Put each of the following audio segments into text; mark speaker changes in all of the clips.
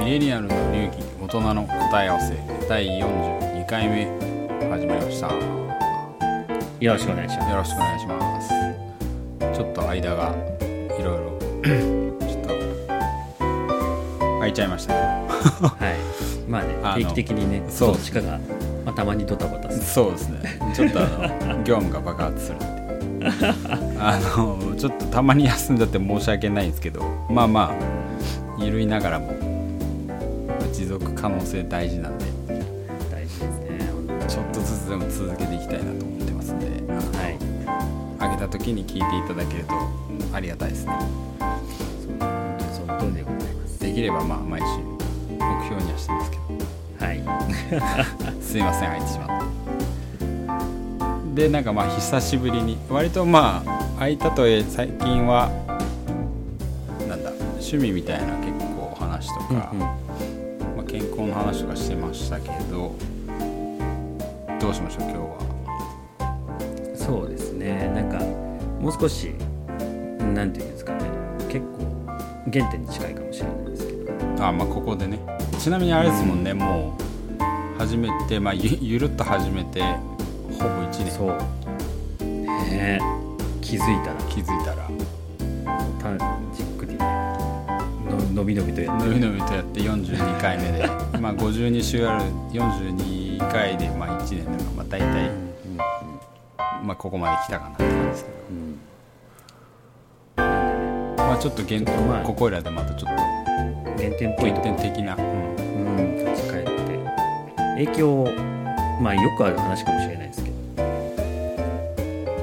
Speaker 1: ミレニアルの流儀大人の答え合わせ第42回目始まりましたよ
Speaker 2: よろしくお願いします。
Speaker 1: ろしくお願いしますちょっと間がいろいろちょっと空いちゃいましたけ
Speaker 2: はい。まあね、定期的にね、
Speaker 1: そう
Speaker 2: どっちかが、まあ、たまにドタバタする。
Speaker 1: どそうですねちょっとあの業務が爆発するっていう あのちょっとたまに休んじゃって申し訳ないんですけどまあまあ緩いながらも持続可能性大事なんで
Speaker 2: 大事ですね。
Speaker 1: ちょっとずつでも続けていきたいなと思ってますんで、
Speaker 2: はい。
Speaker 1: あげた時に聞いていただけるとありがたいですね
Speaker 2: そう本当にその通りでございます。
Speaker 1: できればまあ毎週目標にはしてますけど
Speaker 2: はい。
Speaker 1: すいません空いてしまってでなんかまあ久しぶりに割とまあ空いたとえ最近はなんだ趣味みたいな結構お話とか、
Speaker 2: うんうん
Speaker 1: まあ、健康の話とかしてましたけどどうしましょう今日は？
Speaker 2: そうですね。なんか、もう少し、なんていうんですかね、結構、原点に近いかもしれないですけど、
Speaker 1: あまあここでね。ちなみにあれですもんね、もう始めてまあゆゆるっと始めてほぼ1年。
Speaker 2: そう。ね。え気づいたら、
Speaker 1: 気づいたら
Speaker 2: ののびのびとやって。
Speaker 1: のびのびとやって42回目でまあ52週ある42回でまあ1年だからまあ大体、
Speaker 2: うん
Speaker 1: まあ、ここまで来たかなって感じですけど。
Speaker 2: うん。
Speaker 1: まあちょっと原
Speaker 2: ちょっとまあ
Speaker 1: ここいらでまたちょっ
Speaker 2: 原点っぽいと。こ
Speaker 1: と原点的な、うん。
Speaker 2: うん、立ち返って。影響まあよくある話かもしれないですけど。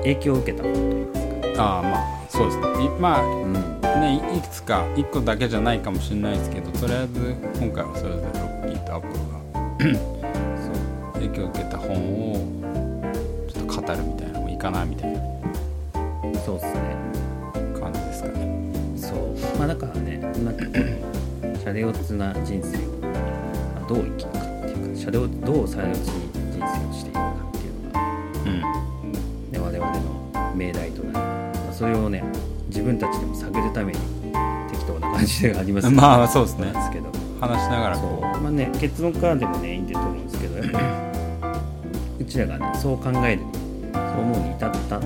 Speaker 2: 影響を受けた本といいますか、
Speaker 1: ああまあそうですね。いまあ
Speaker 2: うん、
Speaker 1: ねいいくつか1個だけじゃないかもしれないですけどとりあえず今回はそれぞれロッキーとアポロが
Speaker 2: そう
Speaker 1: 影響を受けた本をちょっと語るみたいなのもいいかなみたいな。
Speaker 2: そうっすね。
Speaker 1: 感じですかね。
Speaker 2: そう。まあだからねなんかこのシャレオツな人生をまあどう生きるかっていうかシャレオどうシャレオツに人生をしていくかっていうのが、
Speaker 1: うん。
Speaker 2: ね、我々の命題となる、まあ、それをね自分たちでも探るために適当な感じではありますけど
Speaker 1: まあそうですね。
Speaker 2: ですけど。
Speaker 1: 話しながら。
Speaker 2: そう。
Speaker 1: こ
Speaker 2: まあね結論からでもねいいんだと思うんですけどやっぱりうちらがねそう考えるにそう思うに至った
Speaker 1: う、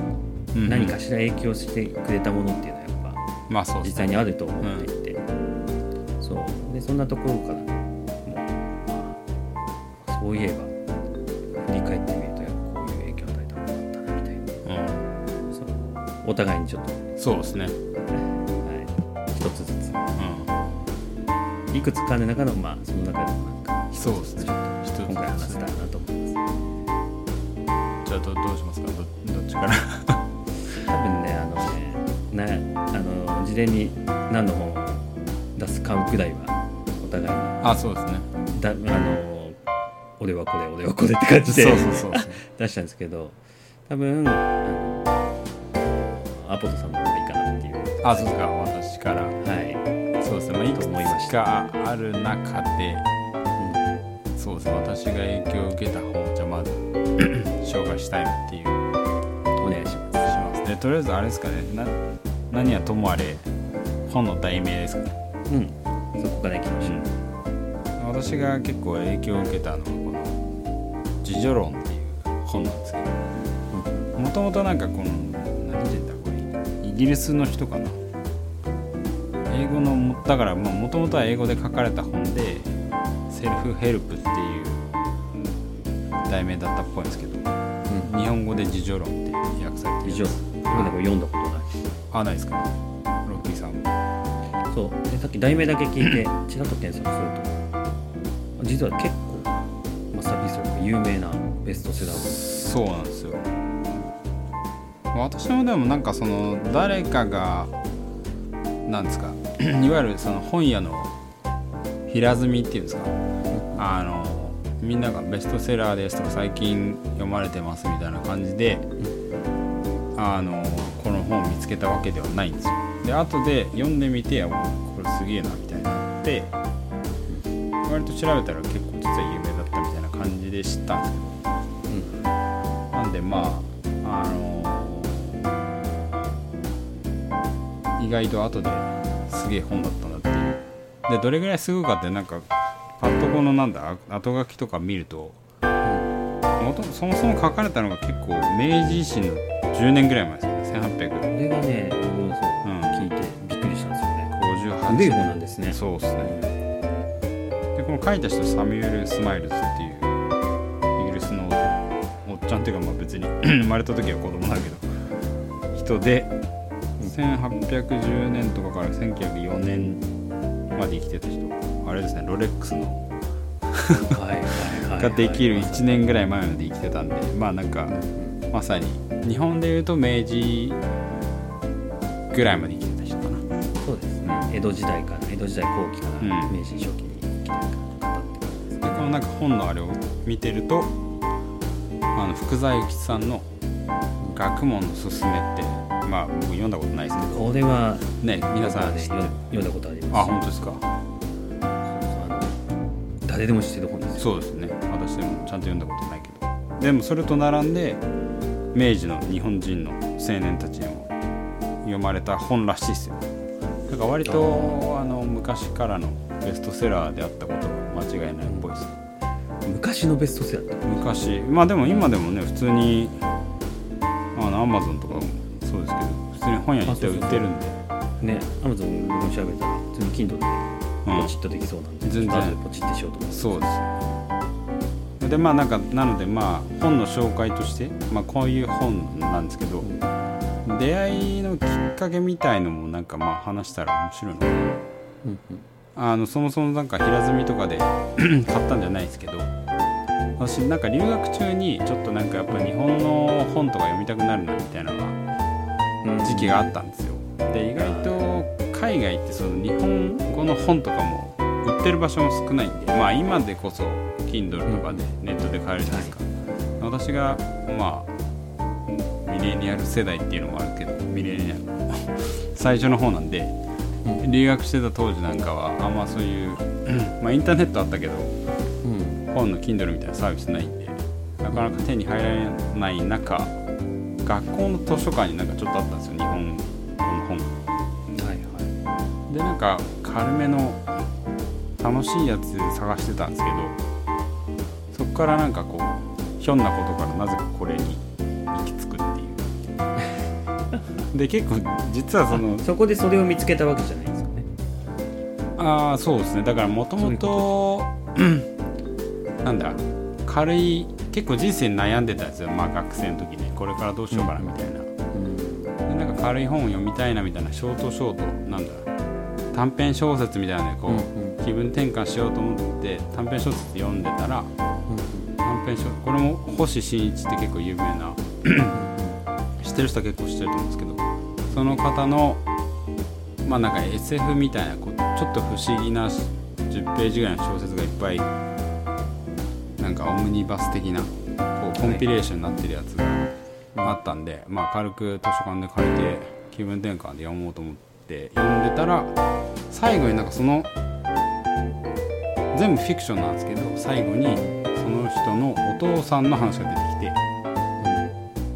Speaker 1: うん。
Speaker 2: 何かしら影響してくれたものっていうのはやっぱ
Speaker 1: まあそうです
Speaker 2: 実際にあると思っていて、そう。でそんなところからもう、まあ、そういえばお互いにちょっと、
Speaker 1: そうですね。
Speaker 2: はい、一つずつ。
Speaker 1: う
Speaker 2: いくつかの中のまあその中でもなんか
Speaker 1: んそうですね。
Speaker 2: ちょっと今回話せたらなと思います。
Speaker 1: じゃあどどうしますか？どどっちから？
Speaker 2: 多分ねあのねなあの事前に何の本を出すかぐらいはお互いに。
Speaker 1: あそうですね。
Speaker 2: だあの俺はこれ俺はこれって感じで 出したんですけど多分アポトさんの方がいいかなっていう
Speaker 1: あそうですか。私から。
Speaker 2: はい、
Speaker 1: そうですね、まあ、いく
Speaker 2: と思いまし
Speaker 1: つかある中でそうですね。私が影響を受けた本をじゃあまず 紹介したいなっていう
Speaker 2: お願いします。
Speaker 1: でとりあえずあれですかね。な何はともあれ本の題名ですか？ね、
Speaker 2: うん。そこからいきましょう、
Speaker 1: 私が結構影響を受けたのはこの「自助論」っていう本なんですけど。もともとなんかこのイギリスの人かな。英語のもだからもともとは英語で書かれた本で「セルフヘルプ」っていう題名だったっぽいんですけど
Speaker 2: うん。
Speaker 1: 日本語で「自助論」って訳されてる。
Speaker 2: 以上僕なんか読んだことない。
Speaker 1: あないですか？ロッキーさん。も
Speaker 2: そう。でさっき題名だけ聞いてちらっと検索すると実は結構マスターピースというか有名なベストセラー。
Speaker 1: そうなんですよ私もでもなんかその誰かがなんですか いわゆるその本屋の平積みっていうんですかあのみんながベストセラーですとか最近読まれてますみたいな感じであのこの本を見つけたわけではないんですよ。で後で読んでみてあこれすげえなみたいになって割と調べたら結構実は有名だったみたいな感じで知った。んですけど
Speaker 2: うん。
Speaker 1: なんでまああの外と後ですげえ本だったんだっていう。でどれぐらいすごいかってなんかパッとこのなんだ？あ後書きとか見るともとそもそも書かれたのが結構明治維新の10年ぐらい前ですよね。1858
Speaker 2: これがね僕もそう
Speaker 1: うん
Speaker 2: 聞いてびっくりしたんですよね。
Speaker 1: 年。
Speaker 2: 古い方なんですね。
Speaker 1: そうですね。でこの書いた人サミュエル・スマイルズっていうイギリスのおっちゃんっていうかまあ別に 生まれた時は子供だけど人で1810年とかから1904年まで生きてた人。あれですねロレックスの。ができる1年ぐらい前まで生きてたんでまあなんかまさに日本でいうと明治ぐらいまで生きてた人かな。
Speaker 2: そうですね。江戸時代から江戸時代後期から
Speaker 1: うん。
Speaker 2: 明治初期に生きてる方って感じです
Speaker 1: でこのなんか本のあれを見てるとあの福沢諭吉さんの「学問のすすめ」ってまあ僕読んだことないですけど。
Speaker 2: これは
Speaker 1: ね皆さん
Speaker 2: ね読んだことあります。
Speaker 1: あ本当ですか。
Speaker 2: 誰でも知ってる本ですよ。
Speaker 1: そうですね。私でもちゃんと読んだことないけど。でもそれと並んで明治の日本人の青年たちにも読まれた本らしいですよ。だから割とあの昔からのベストセラーであったこと間違いないっぽいです。
Speaker 2: 昔のベストセラー
Speaker 1: 昔。まあでも今でもね普通に本屋に行って売ってるんで。
Speaker 2: ねアマゾン僕も調べた。ら普通に Kindle で。
Speaker 1: うん。
Speaker 2: ポチッとできそうなんで、
Speaker 1: 全然。
Speaker 2: ちょっと後でポチってしようと思います
Speaker 1: そうです。でまあなんかなのでまあ本の紹介として、まあ、こういう本なんですけど出会いのきっかけみたいのもなんかまあ話したら面白いのかな。
Speaker 2: うんうん。
Speaker 1: あのそもそもなんか平積みとかで 買ったんじゃないですけど私なんか留学中にちょっとなんかやっぱ日本の本とか読みたくなるなみたいなのが時期があったんですよ。で意外と海外ってその日本語の本とかも売ってる場所も少ないんでまあ今でこそ Kindle とかでネットで買えるじゃないですか、私がまあミレニアル世代っていうのもあるけどミレニアル。の最初の方なんで留学してた当時なんかはあんまそういうまあインターネットあったけど
Speaker 2: うん。
Speaker 1: 本の Kindle みたいなサービスないんでなかなか手に入られない中学校の図書館になんかちょっとあったんですよ日本語の本が。
Speaker 2: はいはい。
Speaker 1: でなんか軽めの楽しいやつ探してたんですけどそこからなんかこうひょんなことからなぜかこれに行き着くっていう。で結構実はその
Speaker 2: そこでそれを見つけたわけじゃないんですよね。
Speaker 1: ああそうですね。だからもともと なんだ軽い結構人生に悩んでたんですよ。まあ学生の時ねこれからどうしようかなみたいな、
Speaker 2: うん。
Speaker 1: でなんか軽い本を読みたいなみたいなショートショート。なんだ。短編小説みたいなのでこう、
Speaker 2: うんうん。
Speaker 1: 気分転換しようと思って短編小説読んでたら短編小これも星新一って結構有名な 知ってる人は結構知ってると思うんですけどその方のまあなんか SF みたいなこうちょっと不思議な10ページぐらいの小説がいっぱいなんかオムニバス的なこうコンピレーションになってるやつがあったんで、まあ軽く図書館で借りて気分転換で読もうと思って読んでたら最後になんかその全部フィクションなんですけど最後にその人のお父さんの話が出てきて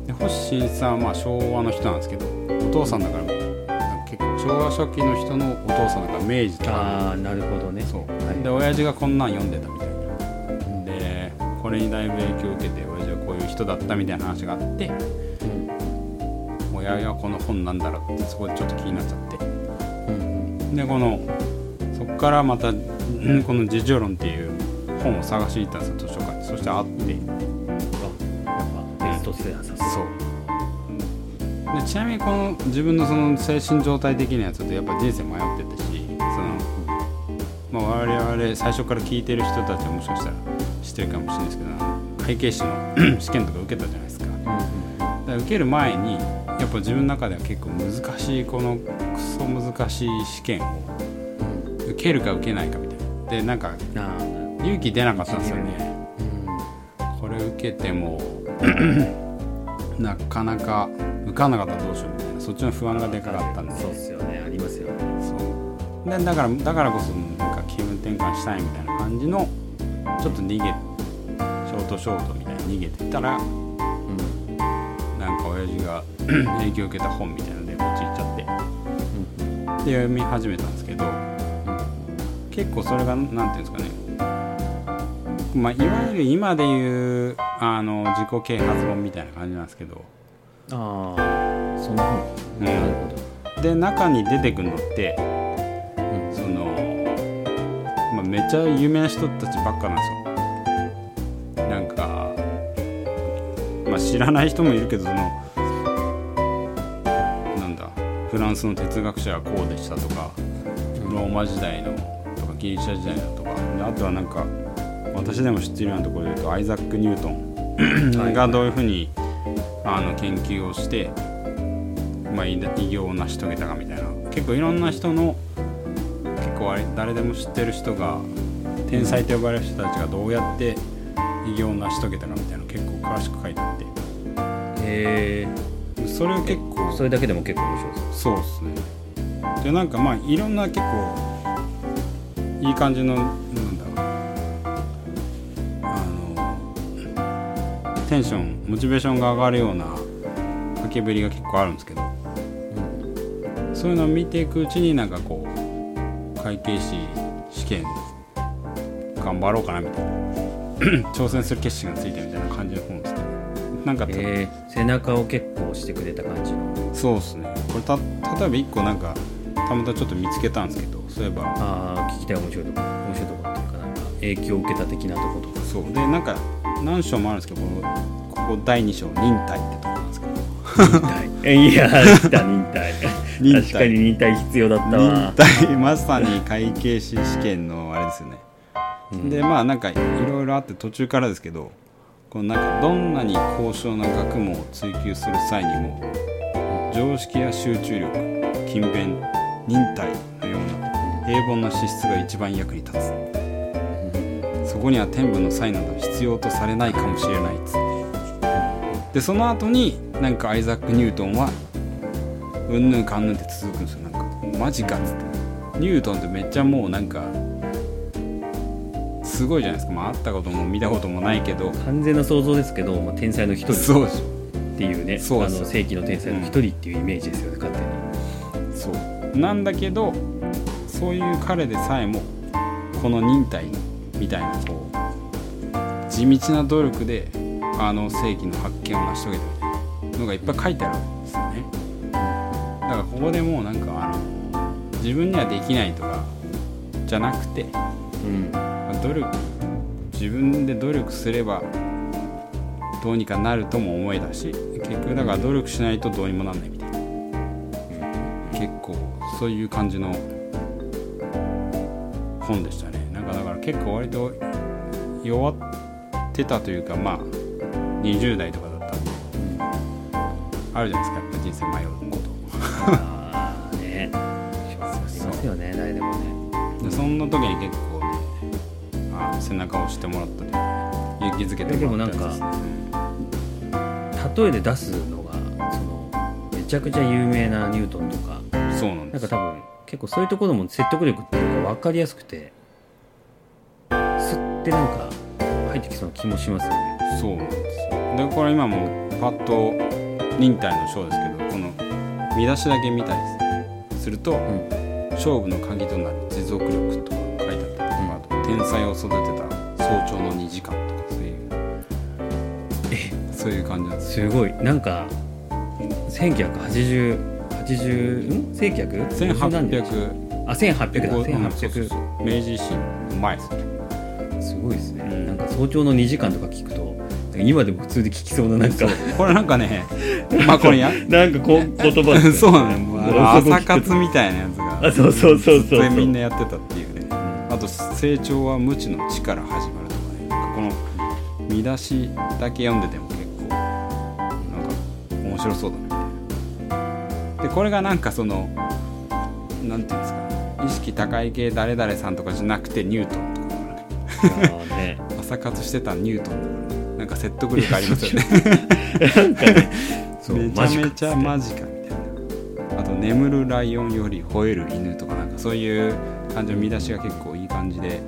Speaker 1: で星新一さんはまあ昭和の人なんですけどお父さんだから結構昭和初期の人のお父さんだから明治とか。
Speaker 2: ああなるほどね。
Speaker 1: そう。
Speaker 2: はい。
Speaker 1: で親父がこんなん読んでたみたいな。でこれにだいぶ影響を受けて親父はこういう人だったみたいな話があって
Speaker 2: うん
Speaker 1: 親がこの本なんだろうってそこでちょっと気になっちゃって。
Speaker 2: うん
Speaker 1: でこのそこからまたうんこの「自助論」っていう本を探しに行ったんですよ図書館にそして会って。
Speaker 2: あやっぱベストセラーさす
Speaker 1: そう。でちなみにこの自分のその精神状態的なやつとやっぱ人生迷ってたしその、まあ、我々最初から聞いてる人たちはもしかしたら知ってるかもしれないですけど会計士の 試験とか受けたじゃないですか。だから受ける前にやっぱ自分の中では結構難しいこのクソ難しい試験を受けるか受けないかみたいな。でなんか勇気出なかったんですよね。
Speaker 2: うん
Speaker 1: これ受けても なかなか受かんなかったらどうしようみたいな。そっちの不安がでかかったんで。
Speaker 2: そうっすよね。ありますよね。
Speaker 1: そう。でだからだからこそ転換したいみたいな感じのちょっと逃げショートショートみたいに逃げてたら
Speaker 2: うん。
Speaker 1: なんか親父が 影響を受けた本みたいなのでこっち行っちゃって。
Speaker 2: うん。
Speaker 1: で読み始めたんですけど結構それがなんていうんですかね。まあいわゆる今でいうあの自己啓発本みたいな感じなんですけど。
Speaker 2: ああそんな本、
Speaker 1: うん。
Speaker 2: なるほ
Speaker 1: で中に出てくるのってめっちゃ有名な人たちばっかなんですよ。なんか、まあ、知らない人もいるけどそのなんだフランスの哲学者はこうでしたとかローマ時代のとかギリシャ時代のとかであとはなんか私でも知ってるようなところで言うとアイザック・ニュートン
Speaker 2: はい。
Speaker 1: がどういうふうにあの研究をして、まあ、偉偉業を成し遂げたかみたいな。結構いろんな人の結構誰でも知ってる人が天才と呼ばれる人たちがどうやって偉業を成し遂げたかみたいなの結構詳しく書いてあって。
Speaker 2: へ
Speaker 1: それを結構
Speaker 2: えそれだけでも結構面白そう。です
Speaker 1: そうですね。でなんかまあいろんな結構いい感じのなんだあのテンションモチベーションが上がるような書きぶりが結構あるんですけど。そういうのを見ていくうちになんかこう会計士試験頑張ろうかなみたいな挑戦する決心がついてるみたいな感じの本ですねなんか、
Speaker 2: えー、背中を結構押してくれた感じの。
Speaker 1: そうですね。これた例えば1個なんかたまたまちょっと見つけたんですけどそういえば。
Speaker 2: ああ聞きたい面白いとこ。面白いとこっていうかなんか影響を受けた的なとことか。
Speaker 1: そう。でなんか何章もあるんですけどこのここ第2章忍耐ってとこ
Speaker 2: いや来た忍耐。
Speaker 1: 忍耐。
Speaker 2: 確かに忍耐必要だったわ。
Speaker 1: 忍耐まさに会計士試験のあれですよね、
Speaker 2: うん。
Speaker 1: でまあなんかいろいろあって途中からですけどこのなんかどんなに高尚な学問を追求する際にも常識や集中力勤勉忍耐のような平凡な資質が一番役に立つ。そこには天賦の才など必要とされないかもしれないっつってでその後になんかアイザック・ニュートンはうんぬんかんぬんって続くんですよ。なんかマジかっつって。ニュートンってめっちゃもうなんかすごいじゃないですか。まあ会ったことも見たこともないけど。
Speaker 2: 完全な想像ですけど、まあ、天才の一人。
Speaker 1: そう
Speaker 2: っていうね
Speaker 1: そう
Speaker 2: あの世紀の天才の一人っていうイメージですよね、勝手に。
Speaker 1: ょそう。なんだけどそういう彼でさえもこの忍耐みたいなこう地道な努力であの世紀の発見を成し遂げたのがいっぱい書いてあるんですよね。だからここでもうなんかあの自分にはできないとかじゃなくて
Speaker 2: うん。
Speaker 1: まあ努力自分で努力すればどうにかなるとも思えだし結局だから努力しないとどうにもなんないみたいな。結構そういう感じの本でしたね。なんかだから結構割と弱ってたというかまあ20代とかだったんで。あるじゃないですかやっぱ人生迷うこと。
Speaker 2: ああね。ありますよね。誰でもね。
Speaker 1: でそんな時に結構ねあ背中を押してもらったというかね勇気づけてもらったですね。
Speaker 2: 例えで出すのがそのめちゃくちゃ有名なニュートンとか。
Speaker 1: うんそうなんです。
Speaker 2: なんか多分結構そういうところも説得力っていうか分かりやすくてすってなんか入ってきそうな気もしますよね。
Speaker 1: そうなんですよでこれ今もパッと忍耐の章ですけどこの見出しだけ見たりすると、
Speaker 2: ん。
Speaker 1: 勝負の鍵となる持続力とか書いてあったりとか、あと天才を育てた早朝の2時間とかそういうそういう感じなんです
Speaker 2: すごい。なんか1980 80ん？1900?
Speaker 1: 1800
Speaker 2: あ1800だ。
Speaker 1: こううんそうそう
Speaker 2: 1800
Speaker 1: そう。明治維新の前ですね。
Speaker 2: すごいですね、
Speaker 1: うん。
Speaker 2: なんか早朝の2時間とか聞くと今でも普通で聞きそうななんか
Speaker 1: これなんかねまあこれや。
Speaker 2: なんかこう言葉ね
Speaker 1: そうなの朝活みたいなやつが
Speaker 2: あそうそうそうそう
Speaker 1: みんなやってたっていうね。あと成長は無知の知から始まるとかね。この見出しだけ読んでても結構なんか面白そうだな。みたいなでこれがなんかそのなんていうんですか。意識高い系誰々さんとかじゃなくてニュートンとか
Speaker 2: ね。
Speaker 1: 朝活してたニュートンとかねなんか説得力ありますよね。
Speaker 2: なんかねそう
Speaker 1: めちゃめちゃマジかみたいなあと眠るライオンより吠える犬とかなんかそういう感じの見出しが結構いい感じで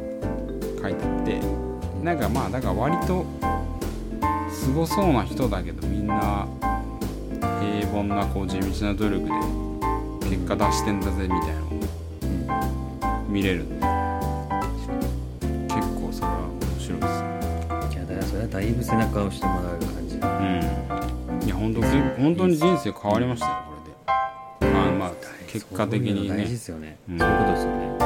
Speaker 1: 書いてあって。なんかまあだから割とすごそうな人だけどみんな平凡なこう地道な努力で結果出してんだぜみたいなのを見れるんで
Speaker 2: だいぶ背中を押してもらう感じ。
Speaker 1: うん。いや本当け本当に人生変わりましたよこれで。あまあ結果的に
Speaker 2: そういうの大事で
Speaker 1: ね
Speaker 2: すよね、
Speaker 1: うん。
Speaker 2: そういうことですよね。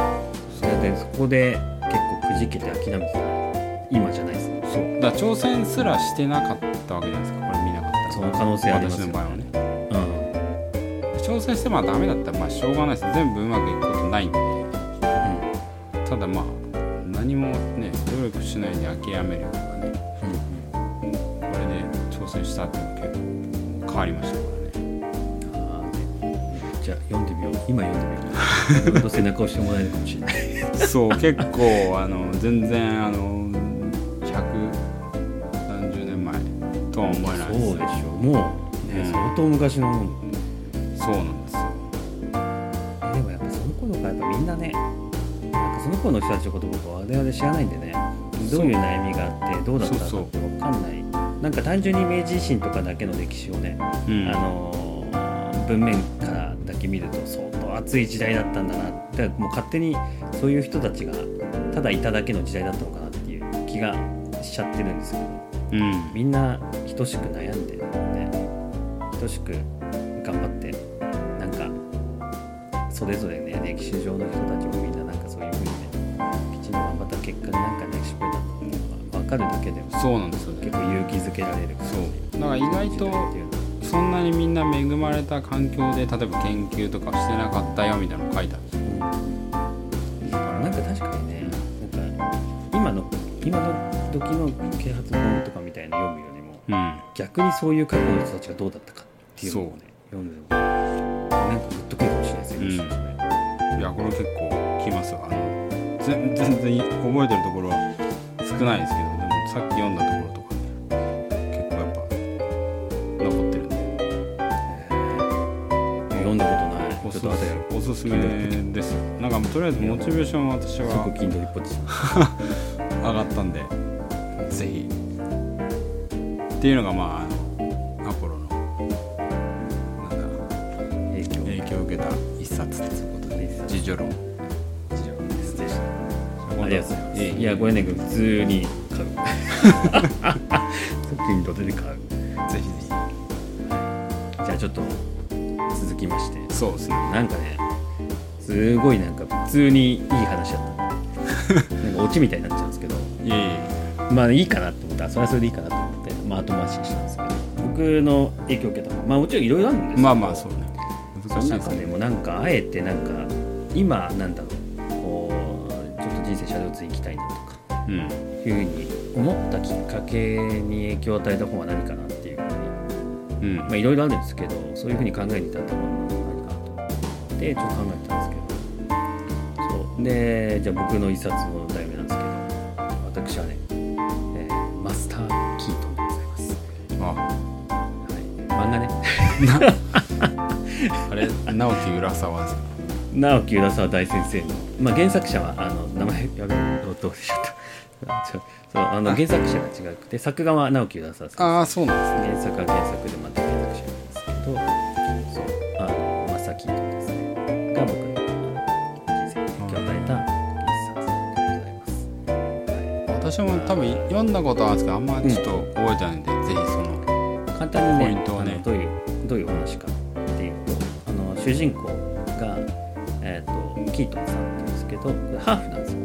Speaker 2: それでそこで結構くじけて諦めてたら今じゃないですね。
Speaker 1: そう。だ挑戦すらしてなかったわけじゃないですか。これ見なかったら。
Speaker 2: その可能性ありますよね。
Speaker 1: 私の場合はね。
Speaker 2: うん。
Speaker 1: 挑戦してもダメだったらまあしょうがないです。全部うまくいくことないんで。ただまあ何もね努力しないで諦めるよりはね。
Speaker 2: うん。うん
Speaker 1: これで挑戦したっていうのは結構変わりましたからね。
Speaker 2: あーね。じゃあ読んでみよう。今読んでみよう。背中を押してもらえるかもしれない。
Speaker 1: そう結構あの全然あの130年前とは思えない
Speaker 2: そうでしょう。もう、ね
Speaker 1: うん。
Speaker 2: 相当昔のもの
Speaker 1: そうなんですよ。
Speaker 2: えでもやっぱその頃からやっぱみんなねなんかその頃の人たちのこと僕は我々知らないんでね。どういう悩みがあってどうだったかって分かんない。なんか単純に明治維新とかだけの歴史をね、
Speaker 1: うん。
Speaker 2: あのー文面からだけ見ると相当熱い時代だったんだなってもう勝手にそういう人たちがただいただけの時代だったのかなっていう気がしちゃってるんですけど。
Speaker 1: うん。
Speaker 2: みんな等しく悩んでね等しく頑張ってなんかそれぞれね歴史上の人たちもみんなそういうふうにねきちんと頑張った結果になんかね失敗だったっていうのが分かるだけでも
Speaker 1: そうなんですよね。
Speaker 2: 結構勇気づけられる。
Speaker 1: そうだから意外とそんなにみんな恵まれた環境で例えば研究とかしてなかったよみたいなの書いてあるんですよ。
Speaker 2: なんか確かにねなんか今の今の時の啓発本とかみたいな読むよりも
Speaker 1: うん。
Speaker 2: 逆にそういう過去の人たちがどうだったかっていうのをね読んでもなんかグッとくるかもしれないですよ、
Speaker 1: うんいやこれ結構きます。よあの全全然覚えてるところは少ないですけどでもさっき読んだところとかね結構やっぱ残ってるんで。
Speaker 2: 読んだことない。
Speaker 1: おす
Speaker 2: ちょっと後でやる
Speaker 1: おすすめですよなんかもうとりあえずモチベーションは私は上がったんでぜひっていうのがまあアポロのなんだ
Speaker 2: 影響。
Speaker 1: 影響を受けた。一冊ということで自助論。
Speaker 2: ですでしたありがとうございます、
Speaker 1: ええ
Speaker 2: いやこれね普通に買う。筋トレで買う？
Speaker 1: ぜひぜ
Speaker 2: じゃあちょっと続きまして。
Speaker 1: ひそうですね。
Speaker 2: なんかねすごいなんか普通にいい話だった。なんかオチみたいになっちゃうんですけど。
Speaker 1: いえいえ。
Speaker 2: まあいいかなって思った。らそれはそれでいいかなと思って、まあ、後回しにしたんですけど。僕の影響を受けたのはまあもちろんいろいろあるんですけど。
Speaker 1: まあまあそう
Speaker 2: その中でもなんかあえてなんか今なんだろうこうちょっと人生シャドウツ行きたいなとか
Speaker 1: うん。
Speaker 2: いうふうに思ったきっかけに影響を与えた本は何かなっていうふうに
Speaker 1: うん。
Speaker 2: まあいろいろあるんですけどそういうふうに考えに至ったものは何かなと思ってちょっと考えてたんですけど。そう。でじゃあ僕の一冊の漫画ね。
Speaker 1: あれ直木浦沢です。か
Speaker 2: 直木浦沢大先生の、まあ、原作者はあの名前やべえどうしちゃった。ちょそうあの原作者が違くて作画は直木浦沢さん
Speaker 1: ああそうなんですね。
Speaker 2: 原作は原作でまた原作者なんですけどそうあのマサキートですね。が僕の人生に影響を与えた一冊でございます、
Speaker 1: 私も多分読んだことあるんですけどあんまちょっと覚えてないんで、ぜひその
Speaker 2: 簡単にね
Speaker 1: ね。
Speaker 2: あのどういうどういうお話かっていうとあの主人公が、えー、とキートンさんっていうんですけどハーフなんですよ。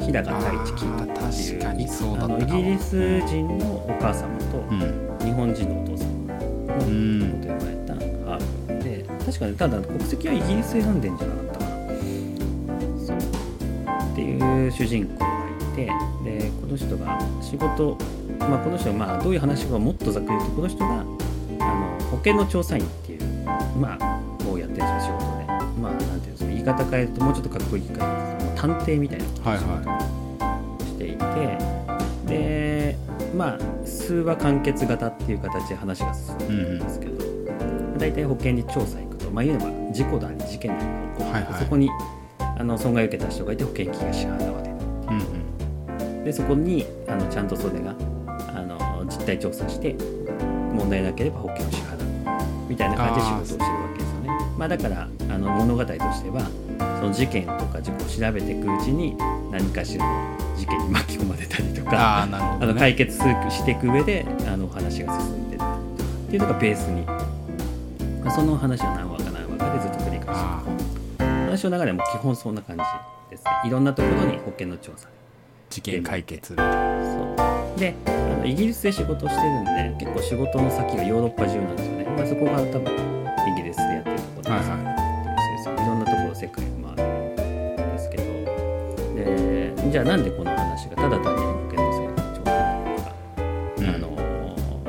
Speaker 2: 平賀太一キートンっていうイギリス人のお母様と
Speaker 1: うん。
Speaker 2: 日本人のお父様の
Speaker 1: うん
Speaker 2: こと呼ばれたハーフで確かにただ国籍はイギリス選んでんじゃなかったかな。そう。っていう主人公がいてでこの人が仕事まあこの人がまあどういう話かもっとざっくり言うとこの人があの保険の調査員っていうまあをやってるんですよ仕事でまあなんていうんですか言い方変えるともうちょっとかっこいい言い方です探偵みたいな
Speaker 1: はいは
Speaker 2: していてでまあ数話完結型っていう形で話が進んでいくんですけど、大体保険に調査行くとまあ言えば事故だに事件なりが起こって、
Speaker 1: はいはい。
Speaker 2: そこにあの損害を受けた人がいて保険金が支払われる。
Speaker 1: いうんうん。
Speaker 2: でそこにあのちゃんとそれが実態調査して問題なければ保険を支払う。みたいな感じで仕事をしてるわけですよね。まあ、だからあの物語としてはその事件とか事故を調べていくうちに何かしらの事件に巻き込まれたりとか
Speaker 1: ああなるほ
Speaker 2: あの解決していく上であの話が進んでったりと。かっていうのがベースにまあその話は何話か何話かでずっと繰り返し。て
Speaker 1: あ
Speaker 2: 話の流れも基本そんな感じですね。いろんなところに保険の調査。
Speaker 1: 事件解決。
Speaker 2: そう。であのイギリスで仕事してるんで結構仕事の先がヨーロッパ中なんですよね、まあ、そこが多分イギリスでやってるところです、
Speaker 1: はい
Speaker 2: そうそういろんなところ世界を回るんですけど。でじゃあなんでこの話がただ単に保険の制度の調査とか、
Speaker 1: うん。
Speaker 2: あの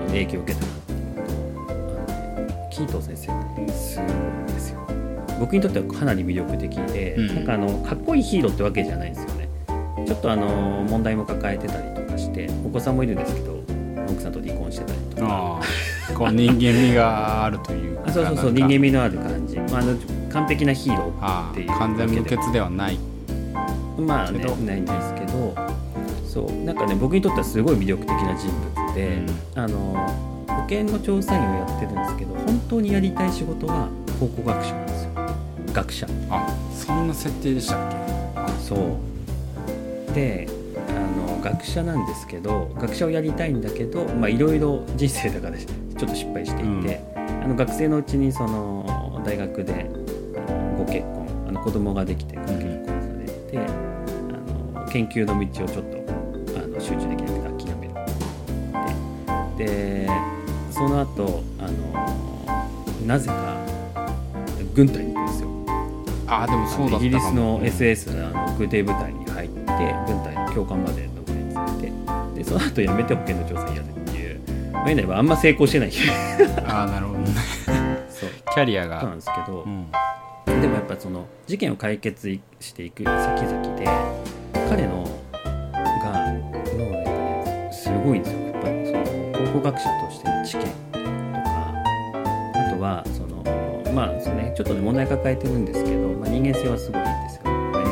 Speaker 2: 影響を受けたかっていうとキートン先生ってすごいんですよ。僕にとってはかなり魅力的で、
Speaker 1: うん。
Speaker 2: なんかあのかっこいいヒーローってわけじゃないんですよね。ちょっとあの問題も抱えてたりとかしてお子さんもいるんですけど奥さんと離婚してたりとか。
Speaker 1: こう人間味があるというか
Speaker 2: あそうそうそう人間味のある感じ、まあ、あの完璧なヒーロー
Speaker 1: あ
Speaker 2: っていう
Speaker 1: あ完全無欠ではない。
Speaker 2: まあねないんですけどそうなんかね僕にとってはすごい魅力的な人物で、あの保険の調査員をやってるんですけど本当にやりたい仕事は考古学者なんですよ。学者。
Speaker 1: あそんな設定でしたっけ？あ
Speaker 2: そう。で学者なんですけど学者をやりたいんだけどまあいろいろ人生だからちょっと失敗していて、あの学生のうちにその大学であのご結婚あの子供ができてご結婚されて、あの研究の道をちょっとあの集中できなくて諦めるででその後あのなぜか軍隊に行くんですよ。
Speaker 1: あでもそうだ
Speaker 2: イギリスの SS の空挺部隊に入って軍隊の教官まででその後辞めて保険の調査員やるっていう。まあ言うなればあんま成功してない
Speaker 1: ああなるほどね。
Speaker 2: そう。
Speaker 1: キャリア
Speaker 2: そうなん
Speaker 1: が
Speaker 2: ですけど、
Speaker 1: うん。
Speaker 2: でもやっぱその事件を解決していく先々で彼のがのやっぱねすごいんですよ。やっぱりその考古学者としての知見とか。あとはそのまあそうねちょっとね問題抱えてるんですけど、まあ、人間性はすごいんですよ。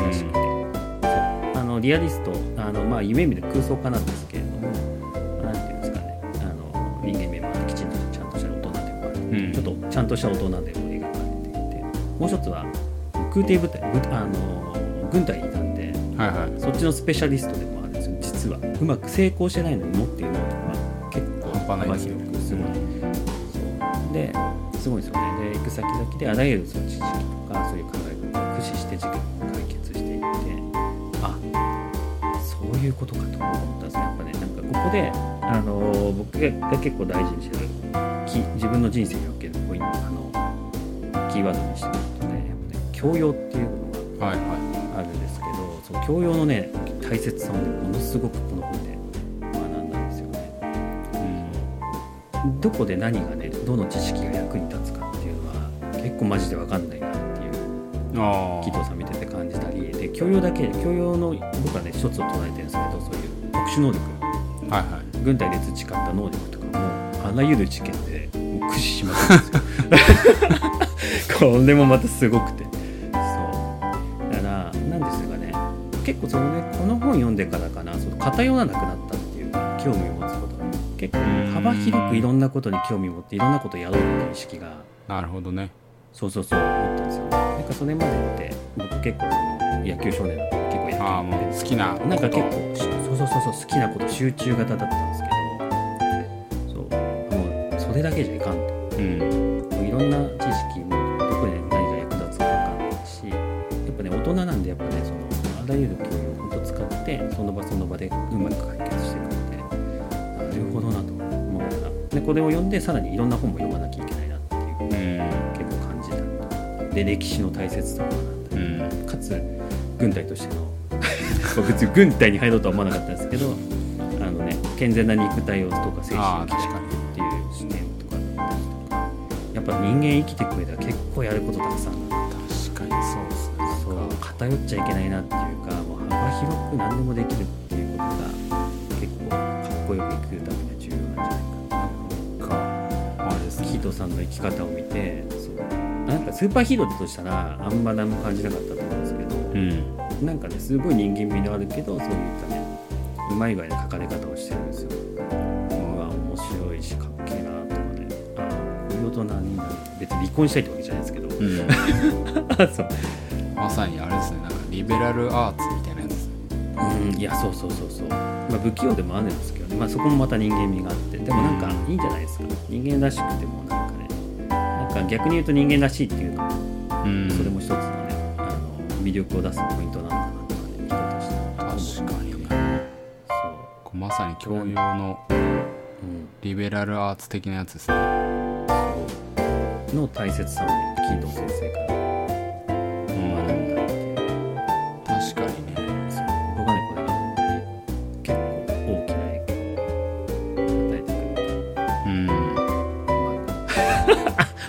Speaker 2: 優しくて、そう。あのリアリストあのまあ夢見る空想家なんですけれどもなんていうんですかね。あの人間味もきちんとちゃんとした大人でもある。
Speaker 1: うん。
Speaker 2: ちょっとちゃんとした大人でも描かれていてもう一つは空挺部隊部あの軍隊にいたんで
Speaker 1: はいはい。
Speaker 2: そっちのスペシャリストでもあるんです。よ実はうまく成功してないのに持っている能力は結構幅広くすごい。ですごいですよね。で行く先々であらゆるその知識とかそういう考え方を駆使して事件をいうことかと思ったんですね。やっぱねなんかここであの僕が結構大事にしてるき自分の人生におけるポイントあのキーワードにしてることで、やっぱね教養っていうのが
Speaker 1: はいは
Speaker 2: あるんですけどその教養のね大切さをねものすごくこの本で学んだんですよね。
Speaker 1: いうん。
Speaker 2: どこで何がねどの知識が役に立つかっていうのは結構マジで分かんないなっていう
Speaker 1: あ
Speaker 2: 紀藤さん見てて感じたりで教養だけ教養の僕はね一つを捉えてるんですけどそういう特殊能力。
Speaker 1: あはいはい。
Speaker 2: 軍隊で培った能力とかもあらゆる事件で駆使しまくるんですよ。これもまたすごくて。そう。だからなんですがね結構そのねこの本読んでからかなその偏らなくなったっていうか興味を持つことに結構
Speaker 1: うん
Speaker 2: 幅広くいろんなことに興味を持っていろんなことをやろうっていう意識が
Speaker 1: なるほどね。
Speaker 2: そうそうそう思ったんですよ。ねなんかそれまでって僕結構野球少年だったら結構野球
Speaker 1: ああもう好きな。こと
Speaker 2: なんか結構そうそうそうそう好きなこと集中型だったんですけど。そうもうそれだけじゃいかんと。
Speaker 1: うん。
Speaker 2: もういろんな知識もどこで何が役立つか分かんないしやっぱね大人なんでやっぱねそのあらゆる教養を本当使ってその場その場でうまく解決していくのでなるほどなと思ったら。でこれを読んでさらにいろんな本も読まなきゃで歴史の大切さ
Speaker 1: うん。
Speaker 2: かつ軍隊としての 別に軍隊に入ろうとは思わなかったんですけどあのね健全な肉体をとか精神を鍛えっていう視点とかだったりとかやっぱ人間生きていく上では結構やることたくさんある
Speaker 1: 確かにそうですね。
Speaker 2: そう偏っちゃいけないなっていうかもう幅広く何でもできるっていうことが結構かっこよく生きるためには重要なんじゃないかな。
Speaker 1: か。あれです
Speaker 2: キートさんの生き方を見てなんかスーパーヒーローだとしたらあんま何も感じなかったと思うんですけど、
Speaker 1: うん。
Speaker 2: なんかねすごい人間味のあるけどそういったねうまい具合の書かれ方をしてるんですよ。うわ面白いしかっけえなとかね。ああこういう大人になる別に離婚したいってわけじゃないですけど、
Speaker 1: うん。
Speaker 2: あそう。
Speaker 1: まさにあれですね。なんかリベラルアーツみたいなやつですね。
Speaker 2: うんいやそうそうそうそう、まあ、不器用でもあるんですけどね、まあ、そこもまた人間味があって。でもなんかいいんじゃないですか。人間らしくてもなんか逆に言うと人間らしいっていうのも
Speaker 1: うん。
Speaker 2: それも一つのね、あの魅力を出すポイントなのかなとかね人として。
Speaker 1: 確かに。
Speaker 2: そう。
Speaker 1: まさに教養の
Speaker 2: うん。
Speaker 1: リベラルアーツ的なやつですね。
Speaker 2: の大切さをねキートン先生から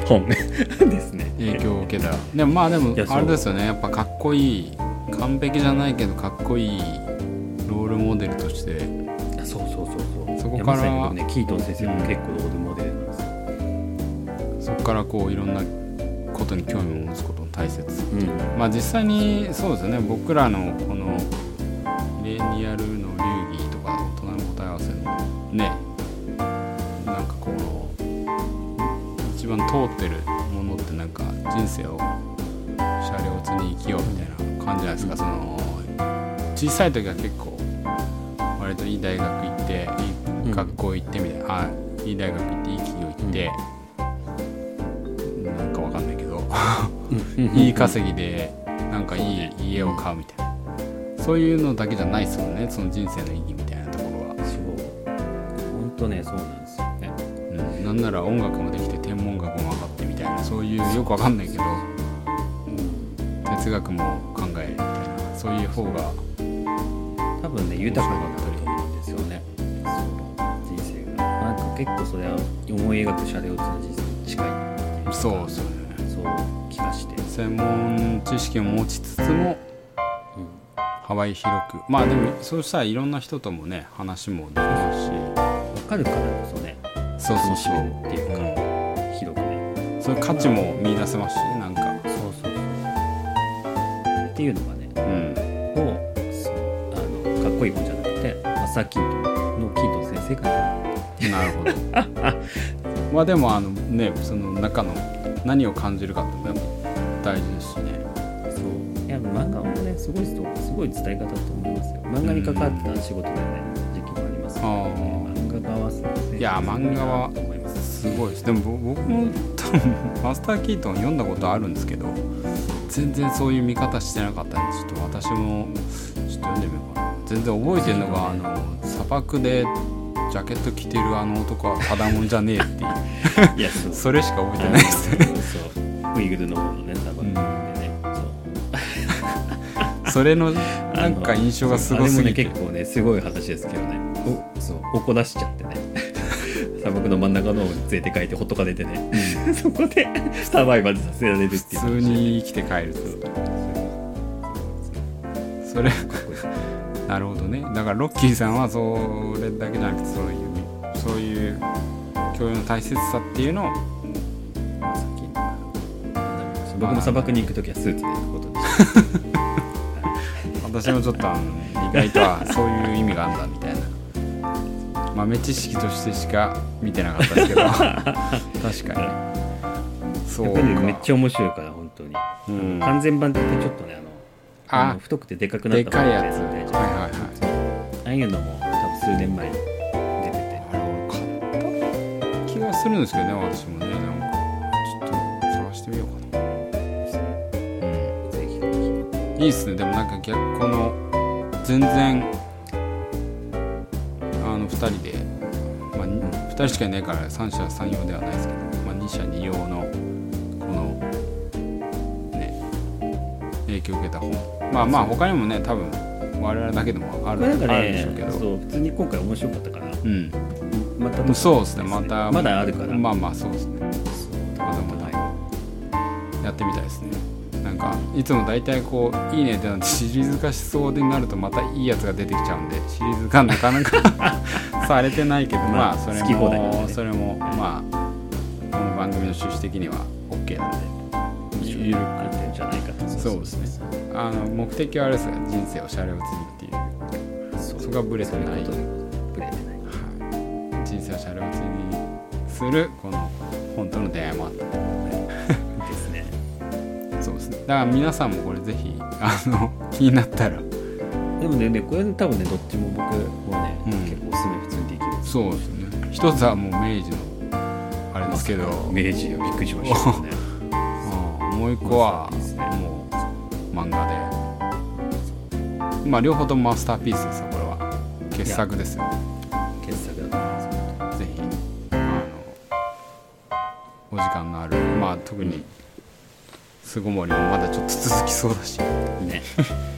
Speaker 2: 本 ですね。
Speaker 1: 影響を受けた。でもまあでもあれですよね。やっぱかっこいい。完璧じゃないけどかっこいいロールモデルとして。
Speaker 2: あそうそうそうそう。
Speaker 1: そこから
Speaker 2: まねキートン先生も結構ロールモデルなんですよ、
Speaker 1: そこからこういろんなことに興味を持つことの大切
Speaker 2: うん。
Speaker 1: まあ実際にそうですよね。僕らのこの一番通ってるものってなんか人生を車両つに生きようみたいな感じじゃないですか、その小さい時は結構割といい大学行っていい学校行ってみたいな、あいい大学行っていい企業行って、なんかわかんないけど。いい稼ぎでなんかいい家を買うみたいな。そういうのだけじゃないですもんねその人生の意義みたいなところは、
Speaker 2: そう。本当ねそうなんですよね。
Speaker 1: うん、なんなら音楽もそういうよくわかんないけど哲学も考えみたいなそういう方が
Speaker 2: 多分ね豊かになったと思うんですよね。そう人生が。なんか結構それは思い描くシャレオツな人生に近いっていうか。
Speaker 1: そう
Speaker 2: そう気がして、
Speaker 1: 専門知識を持ちつつも
Speaker 2: うん、
Speaker 1: 幅広く。まあでもそうしたらいろんな人ともね話もできますし
Speaker 2: 分かるからこそね
Speaker 1: そうそうそう。
Speaker 2: っていう
Speaker 1: そういう価値も見出せますしねなんか。
Speaker 2: そうそうそう。っていうのがね
Speaker 1: うん。
Speaker 2: をそうあのかっこいい本じゃなくて朝キートンのキートン先生から
Speaker 1: なるほど。まあでもあのねその中の何を感じるかってのも大事ですしね。
Speaker 2: そう。いや漫画もねすごい人すごい伝え方だと思いますよ。漫画に関わってた仕事でね時期もありますけど、ね、漫画家は
Speaker 1: いや漫画は
Speaker 2: す。
Speaker 1: すごいです。でもぼ僕も マスター・キートン読んだことあるんですけど全然そういう見方してなかったんでちょっと私もちょっと読んでみようかな。全然覚えてるのがあの砂漠でジャケット着てるあの男はただもんじゃねえっていう。
Speaker 2: いやそう。
Speaker 1: それしか覚えてないです。ね
Speaker 2: そう。ウイグルの方のね砂漠でね、そう。
Speaker 1: それのなんか印象がすごすぎて。
Speaker 2: あれもね結構ねすごい話ですけどね。おそう。怒らしちゃってね砂漠の真ん中の方に連れて帰ってほっとかれてね、そこでサバイバルさせられるっていう
Speaker 1: 普通に生きて帰ると。それ なるほどね。だからロッキーさんはそれだけじゃなくてそういうそういう教養の大切さっていうのを
Speaker 2: 僕も砂漠に行く時はスーツで行くこと
Speaker 1: 私もちょっとあの意外とはそういう意味があるんだみたいな豆知識としてしか見てなかったですけど。確かに。そうか。
Speaker 2: めっちゃ面白いから本当に、
Speaker 1: うん。
Speaker 2: 完全版ってちょっとねあの
Speaker 1: あ。
Speaker 2: あの太くてでかくなった
Speaker 1: でかいやつ
Speaker 2: みたいな
Speaker 1: はいはいはい。
Speaker 2: ああいうのも多分数年前に出てて。
Speaker 1: あれ俺買った気がするんですけどね私もね。なんかちょっと探してみようかな。うん。いいっすね。でもなんか逆この全然あの2人で、まあ、に2人しかいないから三者三様ではないですけど、まあ、二者二様のこのね影響を受けた本。まあまあ他にもね多分我々だけでもある
Speaker 2: んか
Speaker 1: あるでしょう
Speaker 2: ね
Speaker 1: けど。
Speaker 2: そう普通に今回面白かったから。
Speaker 1: うん。
Speaker 2: また
Speaker 1: そうですねまた
Speaker 2: まだあるから。
Speaker 1: まあまあそうですね。まだまだやってみたいですねなんかいつも大体こう「いいね」ってなってシリーズ化しそうになるとまたいいやつが出てきちゃうんでシリーズ化なかなか されてないけど
Speaker 2: まあ
Speaker 1: まあそれも
Speaker 2: ね。
Speaker 1: それもまあこの番組の趣旨的には OK なんで。ゆる
Speaker 2: なってじゃないかと。
Speaker 1: そうですね。あの目的はあれですが人生をシャレオツにっていう。
Speaker 2: そ
Speaker 1: こがブレてない。
Speaker 2: ブレてない。
Speaker 1: はい。人生をシャレオツにするこの本当の出会いもあった
Speaker 2: ですね。
Speaker 1: だから皆さんもこれぜひあの 気になったら。
Speaker 2: でもねねこれ多分ねどっちも僕もね、
Speaker 1: うん。
Speaker 2: 結構おすすめ普通にできる。
Speaker 1: そうですね。一つはもう明治のあれですけど、
Speaker 2: 明治よびっくりしましたね。
Speaker 1: うん。もう一個はもう漫画で。まあ両方ともマスターピースですよこれは。傑作ですよ。
Speaker 2: 傑作だと思います。
Speaker 1: ぜひあのお時間のあるまあ特に巣ごもりもまだちょっと続きそうだし。
Speaker 2: ね